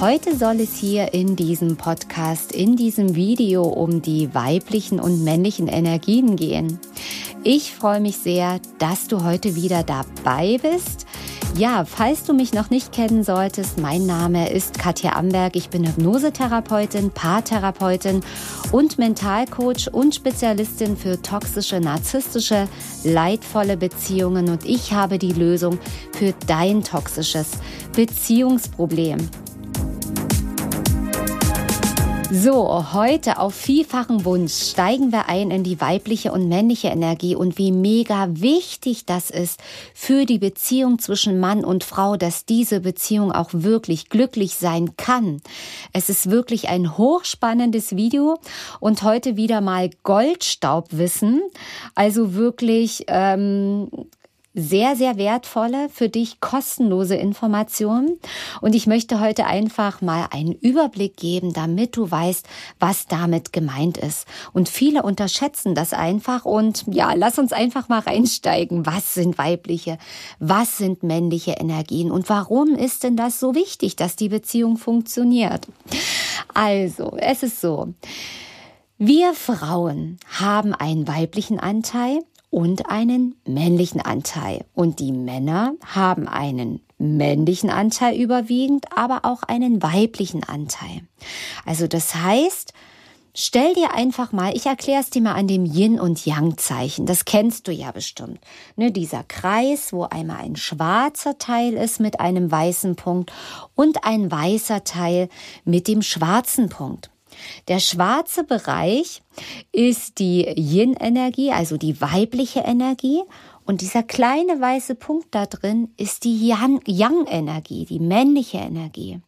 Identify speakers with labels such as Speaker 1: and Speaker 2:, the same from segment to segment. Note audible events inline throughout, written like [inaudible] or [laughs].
Speaker 1: Heute soll es hier in diesem Podcast, in diesem Video um die weiblichen und männlichen Energien gehen. Ich freue mich sehr, dass du heute wieder dabei bist. Ja, falls du mich noch nicht kennen solltest, mein Name ist Katja Amberg. Ich bin Hypnosetherapeutin, Paartherapeutin und Mentalcoach und Spezialistin für toxische, narzisstische, leidvolle Beziehungen und ich habe die Lösung für dein toxisches Beziehungsproblem. So, heute auf vielfachen Wunsch steigen wir ein in die weibliche und männliche Energie und wie mega wichtig das ist für die Beziehung zwischen Mann und Frau, dass diese Beziehung auch wirklich glücklich sein kann. Es ist wirklich ein hochspannendes Video und heute wieder mal Goldstaubwissen. Also wirklich ähm, sehr, sehr wertvolle, für dich kostenlose Informationen. Und ich möchte heute einfach mal einen Überblick geben, damit du weißt, was damit gemeint ist. Und viele unterschätzen das einfach. Und ja, lass uns einfach mal reinsteigen. Was sind weibliche? Was sind männliche Energien? Und warum ist denn das so wichtig, dass die Beziehung funktioniert? Also, es ist so. Wir Frauen haben einen weiblichen Anteil und einen männlichen Anteil. Und die Männer haben einen männlichen Anteil überwiegend, aber auch einen weiblichen Anteil. Also das heißt, Stell dir einfach mal, ich erkläre es dir mal an dem Yin und Yang Zeichen. Das kennst du ja bestimmt. Ne, dieser Kreis, wo einmal ein schwarzer Teil ist mit einem weißen Punkt und ein weißer Teil mit dem schwarzen Punkt. Der schwarze Bereich ist die Yin-Energie, also die weibliche Energie. Und dieser kleine weiße Punkt da drin ist die Yang-Energie, die männliche Energie.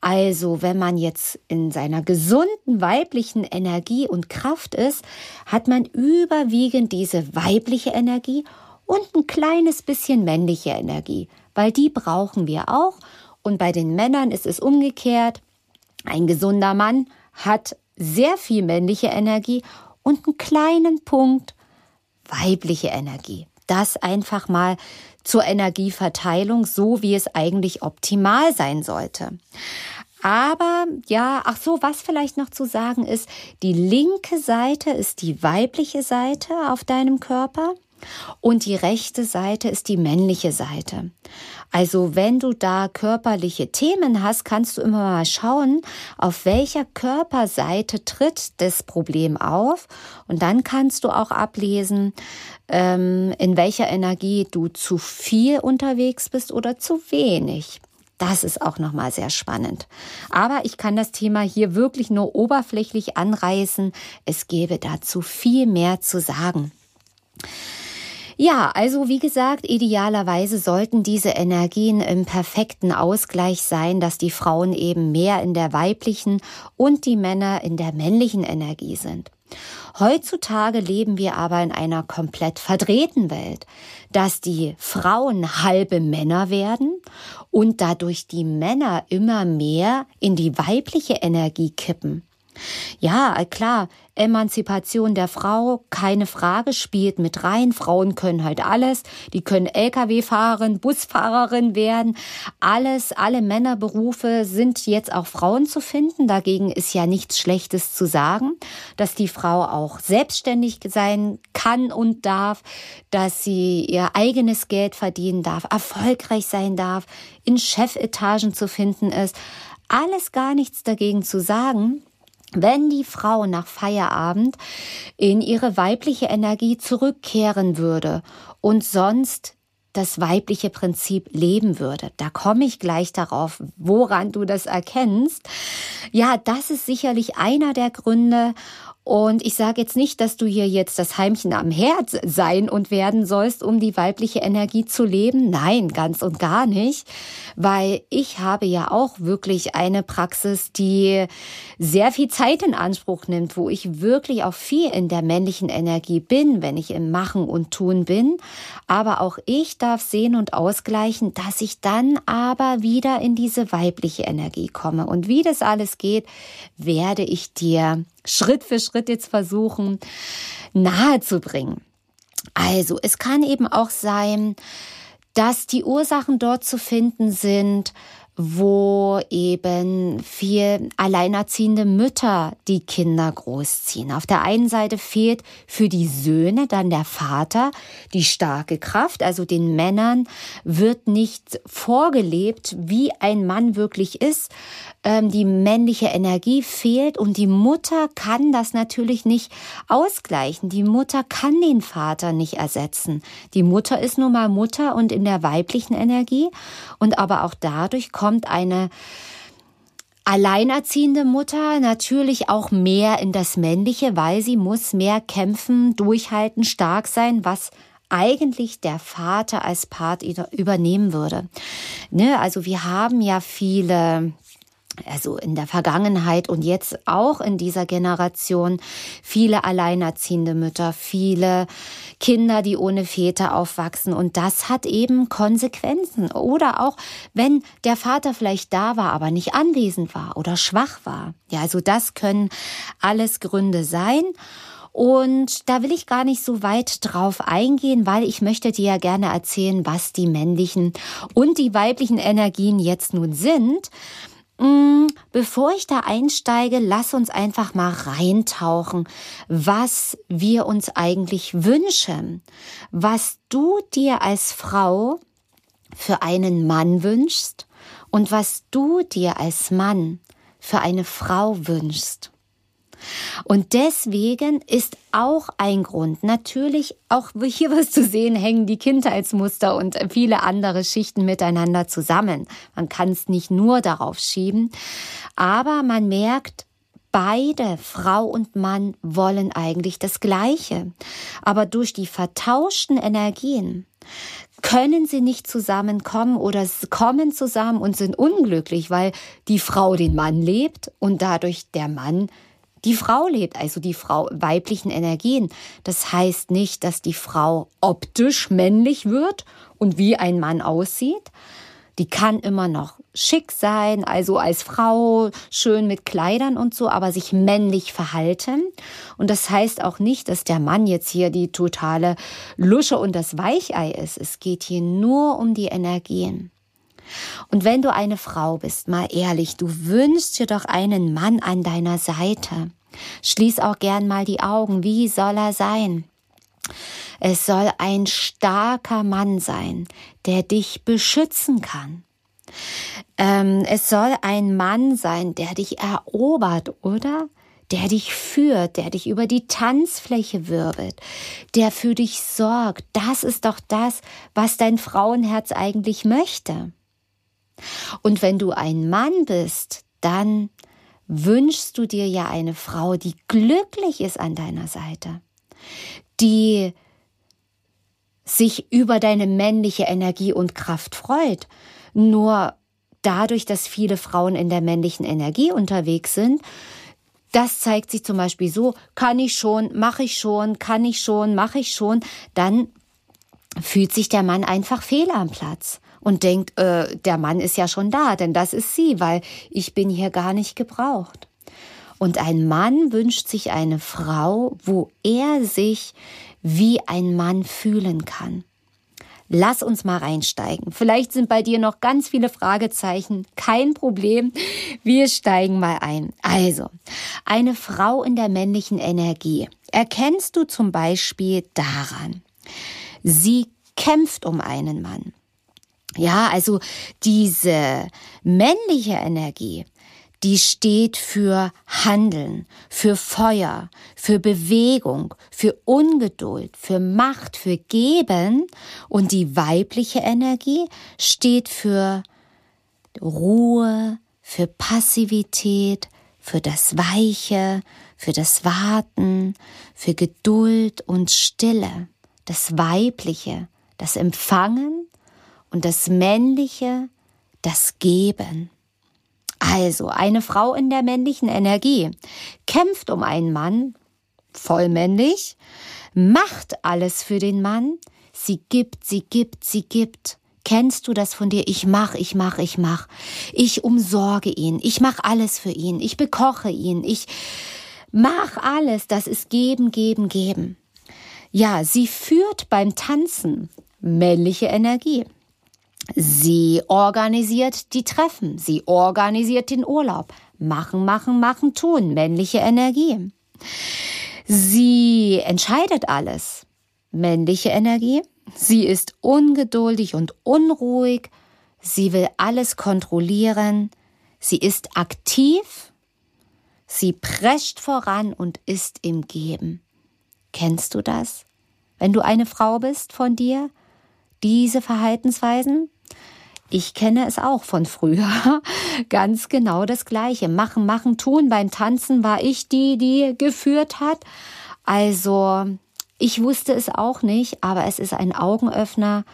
Speaker 1: Also, wenn man jetzt in seiner gesunden weiblichen Energie und Kraft ist, hat man überwiegend diese weibliche Energie und ein kleines bisschen männliche Energie, weil die brauchen wir auch. Und bei den Männern ist es umgekehrt. Ein gesunder Mann hat sehr viel männliche Energie und einen kleinen Punkt weibliche Energie. Das einfach mal zur Energieverteilung, so wie es eigentlich optimal sein sollte. Aber ja, ach so, was vielleicht noch zu sagen ist, die linke Seite ist die weibliche Seite auf deinem Körper und die rechte Seite ist die männliche Seite. Also wenn du da körperliche Themen hast, kannst du immer mal schauen, auf welcher Körperseite tritt das Problem auf. Und dann kannst du auch ablesen, ähm, in welcher Energie du zu viel unterwegs bist oder zu wenig. Das ist auch nochmal sehr spannend. Aber ich kann das Thema hier wirklich nur oberflächlich anreißen. Es gäbe dazu viel mehr zu sagen. Ja, also wie gesagt, idealerweise sollten diese Energien im perfekten Ausgleich sein, dass die Frauen eben mehr in der weiblichen und die Männer in der männlichen Energie sind. Heutzutage leben wir aber in einer komplett verdrehten Welt, dass die Frauen halbe Männer werden und dadurch die Männer immer mehr in die weibliche Energie kippen. Ja, klar, Emanzipation der Frau, keine Frage, spielt mit rein. Frauen können halt alles. Die können Lkw-Fahrerin, Busfahrerin werden. Alles, alle Männerberufe sind jetzt auch Frauen zu finden. Dagegen ist ja nichts Schlechtes zu sagen, dass die Frau auch selbstständig sein kann und darf, dass sie ihr eigenes Geld verdienen darf, erfolgreich sein darf, in Chefetagen zu finden ist. Alles gar nichts dagegen zu sagen. Wenn die Frau nach Feierabend in ihre weibliche Energie zurückkehren würde und sonst das weibliche Prinzip leben würde. Da komme ich gleich darauf, woran du das erkennst. Ja, das ist sicherlich einer der Gründe. Und ich sage jetzt nicht, dass du hier jetzt das Heimchen am Herz sein und werden sollst, um die weibliche Energie zu leben. Nein, ganz und gar nicht, weil ich habe ja auch wirklich eine Praxis, die sehr viel Zeit in Anspruch nimmt, wo ich wirklich auch viel in der männlichen Energie bin, wenn ich im Machen und Tun bin. Aber auch ich darf sehen und ausgleichen, dass ich dann aber wieder in diese weibliche Energie komme. Und wie das alles geht, werde ich dir Schritt für Schritt jetzt versuchen nahezubringen. Also, es kann eben auch sein, dass die Ursachen dort zu finden sind, wo eben viel alleinerziehende Mütter die Kinder großziehen. Auf der einen Seite fehlt für die Söhne dann der Vater die starke Kraft, also den Männern wird nicht vorgelebt, wie ein Mann wirklich ist, die männliche Energie fehlt und die Mutter kann das natürlich nicht ausgleichen. Die Mutter kann den Vater nicht ersetzen. Die Mutter ist nun mal Mutter und in der weiblichen Energie und aber auch dadurch kommt eine Alleinerziehende Mutter natürlich auch mehr in das Männliche, weil sie muss mehr kämpfen, durchhalten, stark sein, was eigentlich der Vater als Part übernehmen würde. Ne? Also wir haben ja viele also in der Vergangenheit und jetzt auch in dieser Generation viele alleinerziehende Mütter, viele Kinder, die ohne Väter aufwachsen und das hat eben Konsequenzen. Oder auch wenn der Vater vielleicht da war, aber nicht anwesend war oder schwach war. Ja, also das können alles Gründe sein. Und da will ich gar nicht so weit drauf eingehen, weil ich möchte dir ja gerne erzählen, was die männlichen und die weiblichen Energien jetzt nun sind. Mm, bevor ich da einsteige, lass uns einfach mal reintauchen, was wir uns eigentlich wünschen, was du dir als Frau für einen Mann wünschst und was du dir als Mann für eine Frau wünschst. Und deswegen ist auch ein Grund, natürlich auch hier wirst du sehen, hängen die Kindheitsmuster und viele andere Schichten miteinander zusammen. Man kann es nicht nur darauf schieben, aber man merkt, Beide, Frau und Mann, wollen eigentlich das Gleiche. Aber durch die vertauschten Energien können sie nicht zusammenkommen oder kommen zusammen und sind unglücklich, weil die Frau den Mann lebt und dadurch der Mann die Frau lebt, also die Frau weiblichen Energien. Das heißt nicht, dass die Frau optisch männlich wird und wie ein Mann aussieht. Die kann immer noch schick sein, also als Frau schön mit Kleidern und so, aber sich männlich verhalten. Und das heißt auch nicht, dass der Mann jetzt hier die totale Lusche und das Weichei ist. Es geht hier nur um die Energien. Und wenn du eine Frau bist, mal ehrlich, du wünschst dir doch einen Mann an deiner Seite. Schließ auch gern mal die Augen. Wie soll er sein? Es soll ein starker Mann sein, der dich beschützen kann. Ähm, es soll ein Mann sein, der dich erobert, oder? Der dich führt, der dich über die Tanzfläche wirbelt, der für dich sorgt. Das ist doch das, was dein Frauenherz eigentlich möchte. Und wenn du ein Mann bist, dann wünschst du dir ja eine Frau, die glücklich ist an deiner Seite, die sich über deine männliche Energie und Kraft freut. Nur dadurch, dass viele Frauen in der männlichen Energie unterwegs sind, das zeigt sich zum Beispiel so, kann ich schon, mache ich schon, kann ich schon, mache ich schon, dann fühlt sich der Mann einfach fehl am Platz und denkt, äh, der Mann ist ja schon da, denn das ist sie, weil ich bin hier gar nicht gebraucht. Und ein Mann wünscht sich eine Frau, wo er sich wie ein Mann fühlen kann. Lass uns mal reinsteigen. Vielleicht sind bei dir noch ganz viele Fragezeichen. Kein Problem. Wir steigen mal ein. Also, eine Frau in der männlichen Energie erkennst du zum Beispiel daran. Sie kämpft um einen Mann. Ja, also diese männliche Energie, die steht für Handeln, für Feuer, für Bewegung, für Ungeduld, für Macht, für Geben. Und die weibliche Energie steht für Ruhe, für Passivität, für das Weiche, für das Warten, für Geduld und Stille, das Weibliche, das Empfangen und das Männliche, das Geben. Also eine Frau in der männlichen Energie kämpft um einen Mann, vollmännlich, macht alles für den Mann, sie gibt, sie gibt, sie gibt. Kennst du das von dir? Ich mach, ich mach, ich mach. Ich umsorge ihn. Ich mach alles für ihn. Ich bekoche ihn. Ich mach alles. Das ist geben, geben, geben. Ja, sie führt beim Tanzen männliche Energie. Sie organisiert die Treffen. Sie organisiert den Urlaub. Machen, machen, machen, tun. Männliche Energie. Sie entscheidet alles. Männliche Energie. Sie ist ungeduldig und unruhig. Sie will alles kontrollieren. Sie ist aktiv. Sie prescht voran und ist im Geben. Kennst du das? Wenn du eine Frau bist von dir, diese Verhaltensweisen? Ich kenne es auch von früher. [laughs] Ganz genau das Gleiche. Machen, machen, tun. Beim Tanzen war ich die, die geführt hat. Also ich wusste es auch nicht, aber es ist ein Augenöffner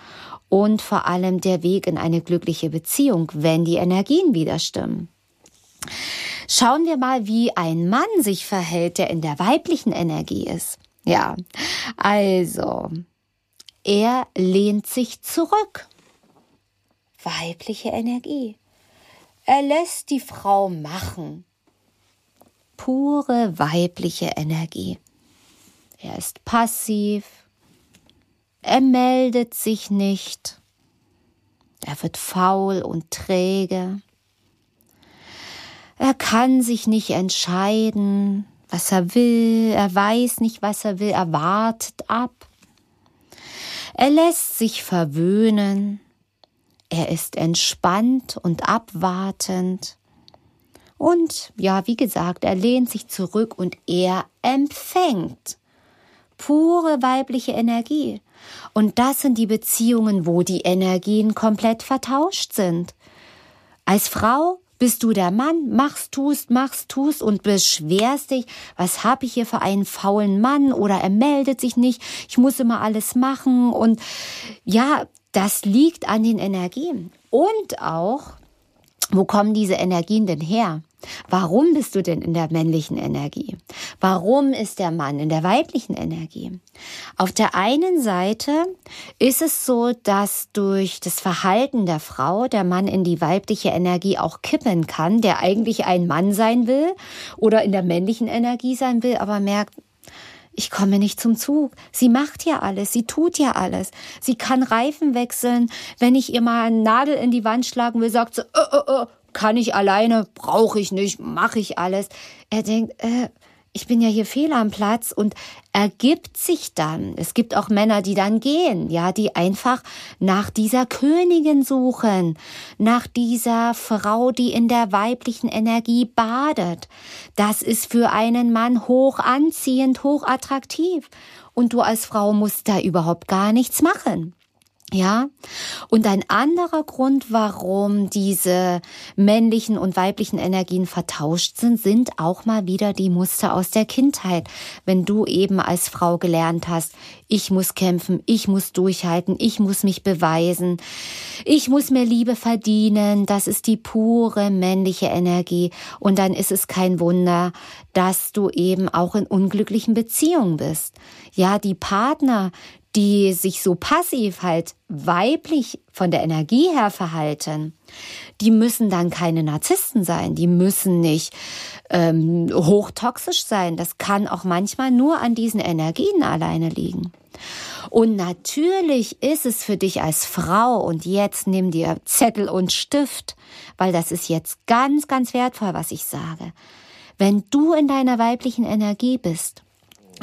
Speaker 1: und vor allem der Weg in eine glückliche Beziehung, wenn die Energien wieder stimmen. Schauen wir mal, wie ein Mann sich verhält, der in der weiblichen Energie ist. Ja, also, er lehnt sich zurück. Weibliche Energie. Er lässt die Frau machen. Pure weibliche Energie. Er ist passiv. Er meldet sich nicht. Er wird faul und träge. Er kann sich nicht entscheiden, was er will. Er weiß nicht, was er will. Er wartet ab. Er lässt sich verwöhnen. Er ist entspannt und abwartend. Und ja, wie gesagt, er lehnt sich zurück und er empfängt pure weibliche Energie. Und das sind die Beziehungen, wo die Energien komplett vertauscht sind. Als Frau bist du der Mann, machst, tust, machst, tust und beschwerst dich, was habe ich hier für einen faulen Mann oder er meldet sich nicht, ich muss immer alles machen und ja, das liegt an den Energien. Und auch, wo kommen diese Energien denn her? Warum bist du denn in der männlichen Energie? Warum ist der Mann in der weiblichen Energie? Auf der einen Seite ist es so, dass durch das Verhalten der Frau der Mann in die weibliche Energie auch kippen kann, der eigentlich ein Mann sein will oder in der männlichen Energie sein will, aber merkt, ich komme nicht zum Zug. Sie macht ja alles, sie tut ja alles. Sie kann Reifen wechseln. Wenn ich ihr mal eine Nadel in die Wand schlagen will, sagt sie, äh, äh, äh, kann ich alleine, brauche ich nicht, mache ich alles. Er denkt, äh, ich bin ja hier fehl am Platz und ergibt sich dann. Es gibt auch Männer, die dann gehen, ja, die einfach nach dieser Königin suchen, nach dieser Frau, die in der weiblichen Energie badet. Das ist für einen Mann hoch anziehend, hoch attraktiv. Und du als Frau musst da überhaupt gar nichts machen. Ja, und ein anderer Grund, warum diese männlichen und weiblichen Energien vertauscht sind, sind auch mal wieder die Muster aus der Kindheit. Wenn du eben als Frau gelernt hast, ich muss kämpfen, ich muss durchhalten, ich muss mich beweisen, ich muss mir Liebe verdienen, das ist die pure männliche Energie. Und dann ist es kein Wunder, dass du eben auch in unglücklichen Beziehungen bist. Ja, die Partner, die sich so passiv halt weiblich von der Energie her verhalten, die müssen dann keine Narzissten sein, die müssen nicht ähm, hochtoxisch sein. Das kann auch manchmal nur an diesen Energien alleine liegen. Und natürlich ist es für dich als Frau, und jetzt nimm dir Zettel und Stift, weil das ist jetzt ganz, ganz wertvoll, was ich sage. Wenn du in deiner weiblichen Energie bist,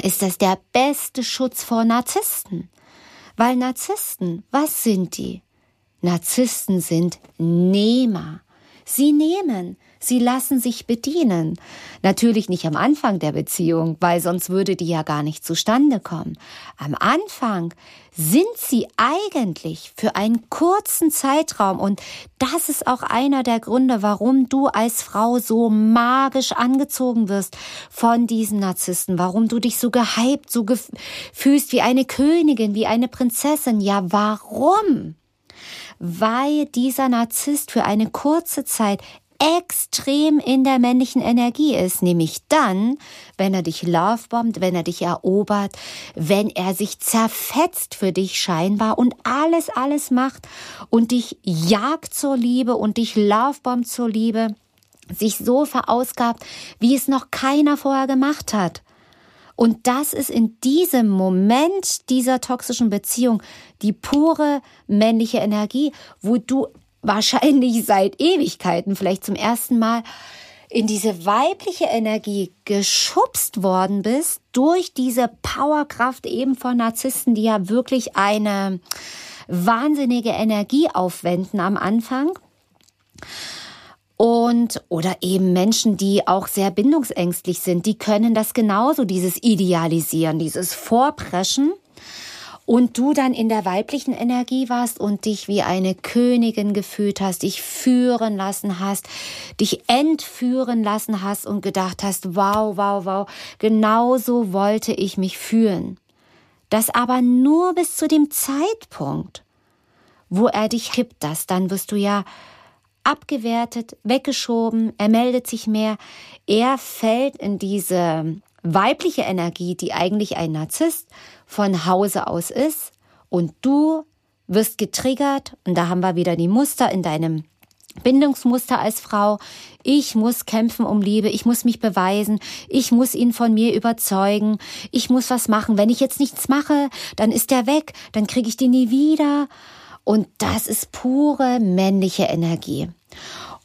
Speaker 1: ist das der beste Schutz vor Narzissten. Weil Narzissten, was sind die? Narzissten sind Nehmer. Sie nehmen, Sie lassen sich bedienen. Natürlich nicht am Anfang der Beziehung, weil sonst würde die ja gar nicht zustande kommen. Am Anfang sind sie eigentlich für einen kurzen Zeitraum und das ist auch einer der Gründe, warum du als Frau so magisch angezogen wirst von diesen Narzissten, warum du dich so gehypt, so fühlst wie eine Königin, wie eine Prinzessin. Ja, warum? Weil dieser Narzisst für eine kurze Zeit extrem in der männlichen Energie ist, nämlich dann, wenn er dich lovebombt, wenn er dich erobert, wenn er sich zerfetzt für dich scheinbar und alles, alles macht und dich jagt zur Liebe und dich lovebombt zur Liebe, sich so verausgabt, wie es noch keiner vorher gemacht hat. Und das ist in diesem Moment dieser toxischen Beziehung die pure männliche Energie, wo du wahrscheinlich seit Ewigkeiten vielleicht zum ersten Mal in diese weibliche Energie geschubst worden bist durch diese Powerkraft eben von Narzissten, die ja wirklich eine wahnsinnige Energie aufwenden am Anfang. Und, oder eben Menschen, die auch sehr bindungsängstlich sind, die können das genauso, dieses Idealisieren, dieses Vorpreschen und du dann in der weiblichen Energie warst und dich wie eine Königin gefühlt hast, dich führen lassen hast, dich entführen lassen hast und gedacht hast, wow, wow, wow, genauso wollte ich mich fühlen. Das aber nur bis zu dem Zeitpunkt, wo er dich kippt, das, dann wirst du ja abgewertet, weggeschoben, er meldet sich mehr, er fällt in diese weibliche Energie, die eigentlich ein Narzisst von Hause aus ist. Und du wirst getriggert. Und da haben wir wieder die Muster in deinem Bindungsmuster als Frau. Ich muss kämpfen um Liebe, ich muss mich beweisen, ich muss ihn von mir überzeugen, ich muss was machen. Wenn ich jetzt nichts mache, dann ist er weg, dann kriege ich den nie wieder. Und das ist pure männliche Energie.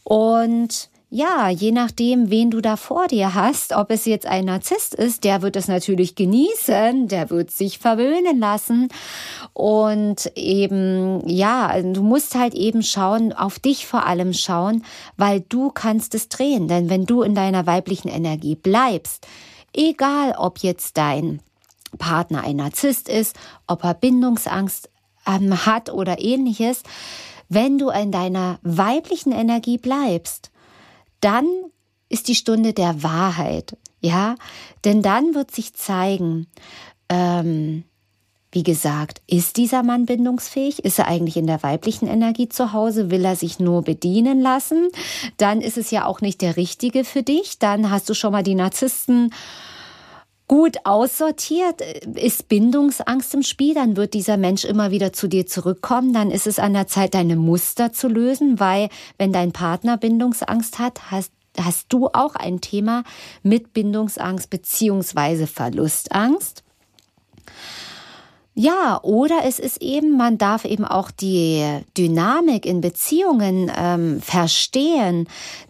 Speaker 1: Und ja, je nachdem, wen du da vor dir hast, ob es jetzt ein Narzisst ist, der wird es natürlich genießen, der wird sich verwöhnen lassen. Und eben, ja, du musst halt eben schauen, auf dich vor allem schauen, weil du kannst es drehen, denn wenn du in deiner weiblichen Energie bleibst, egal ob jetzt dein Partner ein Narzisst ist, ob er Bindungsangst ähm, hat oder ähnliches, wenn du in deiner weiblichen Energie bleibst, dann ist die Stunde der Wahrheit, ja, denn dann wird sich zeigen, ähm, wie gesagt, ist dieser Mann bindungsfähig? Ist er eigentlich in der weiblichen Energie zu Hause? Will er sich nur bedienen lassen? Dann ist es ja auch nicht der Richtige für dich. Dann hast du schon mal die Narzissten gut aussortiert, ist Bindungsangst im Spiel, dann wird dieser Mensch immer wieder zu dir zurückkommen, dann ist es an der Zeit, deine Muster zu lösen, weil wenn dein Partner Bindungsangst hat, hast, hast du auch ein Thema mit Bindungsangst beziehungsweise Verlustangst. Ja, oder es ist eben, man darf eben auch die Dynamik in Beziehungen ähm, verstehen,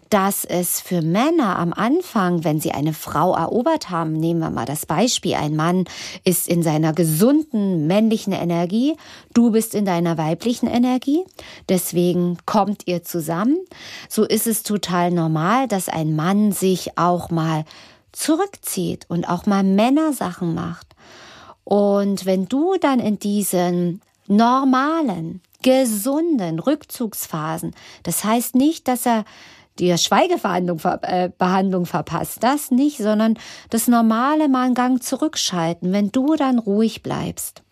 Speaker 1: dass es für Männer am Anfang, wenn sie eine Frau erobert haben, nehmen wir mal das Beispiel, ein Mann ist in seiner gesunden männlichen Energie, du bist in deiner weiblichen Energie, deswegen kommt ihr zusammen. So ist es total normal, dass ein Mann sich auch mal zurückzieht und auch mal Männersachen macht. Und wenn du dann in diesen normalen, gesunden Rückzugsphasen, das heißt nicht, dass er die Schweigebehandlung äh, verpasst. Das nicht, sondern das normale mal einen Gang zurückschalten, wenn du dann ruhig bleibst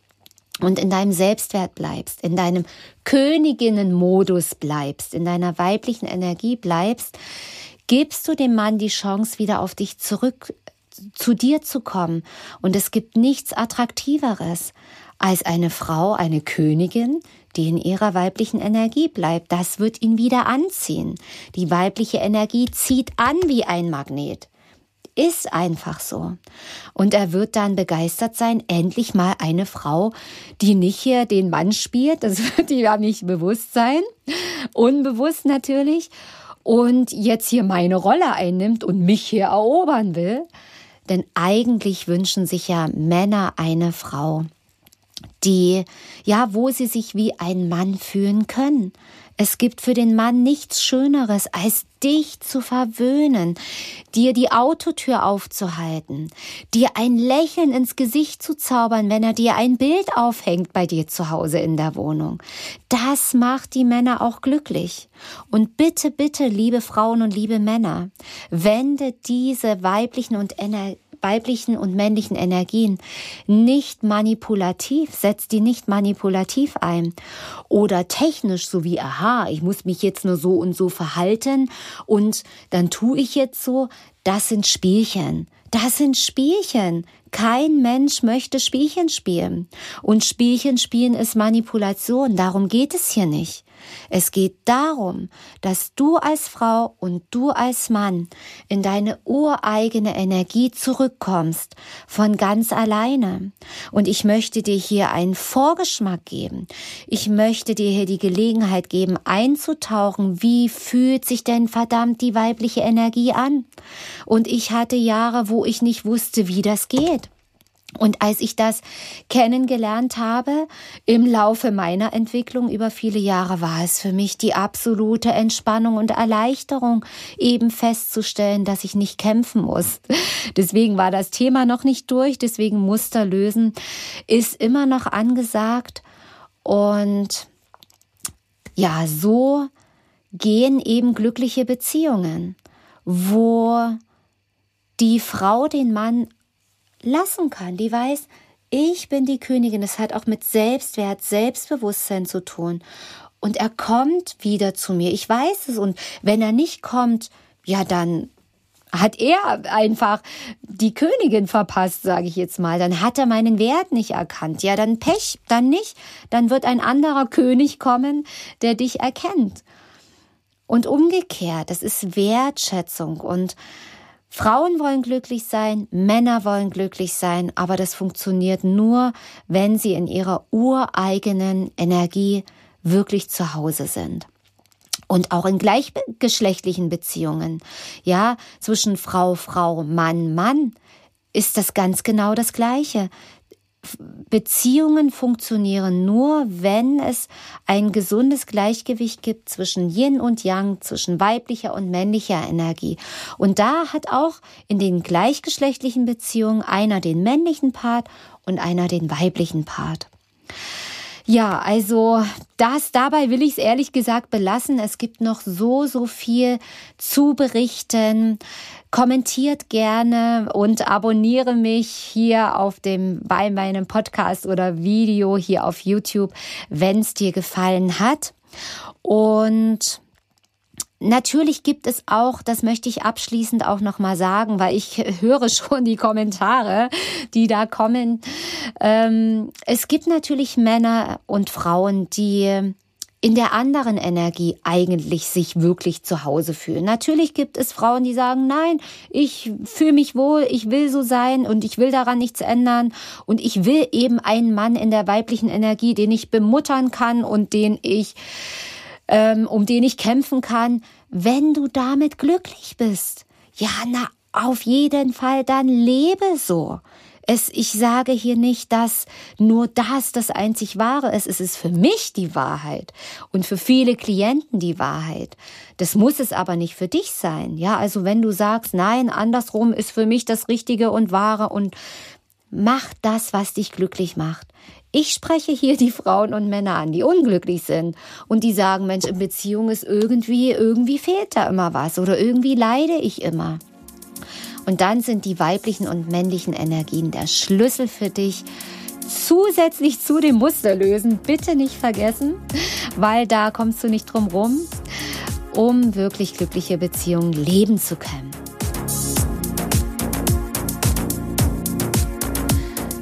Speaker 1: und in deinem Selbstwert bleibst, in deinem Königinnenmodus bleibst, in deiner weiblichen Energie bleibst, gibst du dem Mann die Chance, wieder auf dich zurück zu dir zu kommen. Und es gibt nichts Attraktiveres als eine Frau, eine Königin, die in ihrer weiblichen Energie bleibt. Das wird ihn wieder anziehen. Die weibliche Energie zieht an wie ein Magnet. Ist einfach so. Und er wird dann begeistert sein, endlich mal eine Frau, die nicht hier den Mann spielt, das [laughs] wird ihm ja nicht bewusst sein, unbewusst natürlich, und jetzt hier meine Rolle einnimmt und mich hier erobern will. Denn eigentlich wünschen sich ja Männer eine Frau, die, ja, wo sie sich wie ein Mann fühlen können. Es gibt für den Mann nichts Schöneres, als dich zu verwöhnen, dir die Autotür aufzuhalten, dir ein Lächeln ins Gesicht zu zaubern, wenn er dir ein Bild aufhängt bei dir zu Hause in der Wohnung. Das macht die Männer auch glücklich. Und bitte, bitte, liebe Frauen und liebe Männer, wende diese weiblichen und weiblichen und männlichen Energien nicht manipulativ, setzt die nicht manipulativ ein oder technisch so wie, aha, ich muss mich jetzt nur so und so verhalten und dann tue ich jetzt so, das sind Spielchen. Das sind Spielchen. Kein Mensch möchte Spielchen spielen. Und Spielchen spielen ist Manipulation. Darum geht es hier nicht. Es geht darum, dass du als Frau und du als Mann in deine ureigene Energie zurückkommst, von ganz alleine. Und ich möchte dir hier einen Vorgeschmack geben. Ich möchte dir hier die Gelegenheit geben, einzutauchen, wie fühlt sich denn verdammt die weibliche Energie an? Und ich hatte Jahre, wo ich nicht wusste, wie das geht. Und als ich das kennengelernt habe, im Laufe meiner Entwicklung über viele Jahre, war es für mich die absolute Entspannung und Erleichterung, eben festzustellen, dass ich nicht kämpfen muss. [laughs] Deswegen war das Thema noch nicht durch, deswegen Muster lösen ist immer noch angesagt. Und ja, so gehen eben glückliche Beziehungen, wo die Frau den Mann lassen kann, die weiß, ich bin die Königin. Es hat auch mit Selbstwert, Selbstbewusstsein zu tun. Und er kommt wieder zu mir. Ich weiß es. Und wenn er nicht kommt, ja, dann hat er einfach die Königin verpasst, sage ich jetzt mal. Dann hat er meinen Wert nicht erkannt. Ja, dann Pech, dann nicht. Dann wird ein anderer König kommen, der dich erkennt. Und umgekehrt, das ist Wertschätzung und Frauen wollen glücklich sein, Männer wollen glücklich sein, aber das funktioniert nur, wenn sie in ihrer ureigenen Energie wirklich zu Hause sind. Und auch in gleichgeschlechtlichen Beziehungen, ja, zwischen Frau, Frau, Mann, Mann, ist das ganz genau das Gleiche. Beziehungen funktionieren nur, wenn es ein gesundes Gleichgewicht gibt zwischen Yin und Yang, zwischen weiblicher und männlicher Energie. Und da hat auch in den gleichgeschlechtlichen Beziehungen einer den männlichen Part und einer den weiblichen Part. Ja, also das dabei will ich es ehrlich gesagt belassen. Es gibt noch so, so viel zu berichten. Kommentiert gerne und abonniere mich hier auf dem, bei meinem Podcast oder Video hier auf YouTube, wenn es dir gefallen hat. Und Natürlich gibt es auch, das möchte ich abschließend auch nochmal sagen, weil ich [laughs] höre schon die Kommentare, die da kommen. Ähm, es gibt natürlich Männer und Frauen, die in der anderen Energie eigentlich sich wirklich zu Hause fühlen. Natürlich gibt es Frauen, die sagen, nein, ich fühle mich wohl, ich will so sein und ich will daran nichts ändern und ich will eben einen Mann in der weiblichen Energie, den ich bemuttern kann und den ich, ähm, um den ich kämpfen kann, wenn du damit glücklich bist. Ja, na, auf jeden Fall, dann lebe so. Es, ich sage hier nicht, dass nur das das einzig wahre ist. Es ist für mich die Wahrheit und für viele Klienten die Wahrheit. Das muss es aber nicht für dich sein. Ja, also wenn du sagst, nein, andersrum ist für mich das Richtige und Wahre und mach das, was dich glücklich macht. Ich spreche hier die Frauen und Männer an, die unglücklich sind und die sagen, Mensch, in Beziehung ist irgendwie, irgendwie fehlt da immer was oder irgendwie leide ich immer. Und dann sind die weiblichen und männlichen Energien der Schlüssel für dich. Zusätzlich zu dem Musterlösen, bitte nicht vergessen, weil da kommst du nicht drum rum, um wirklich glückliche Beziehungen leben zu können.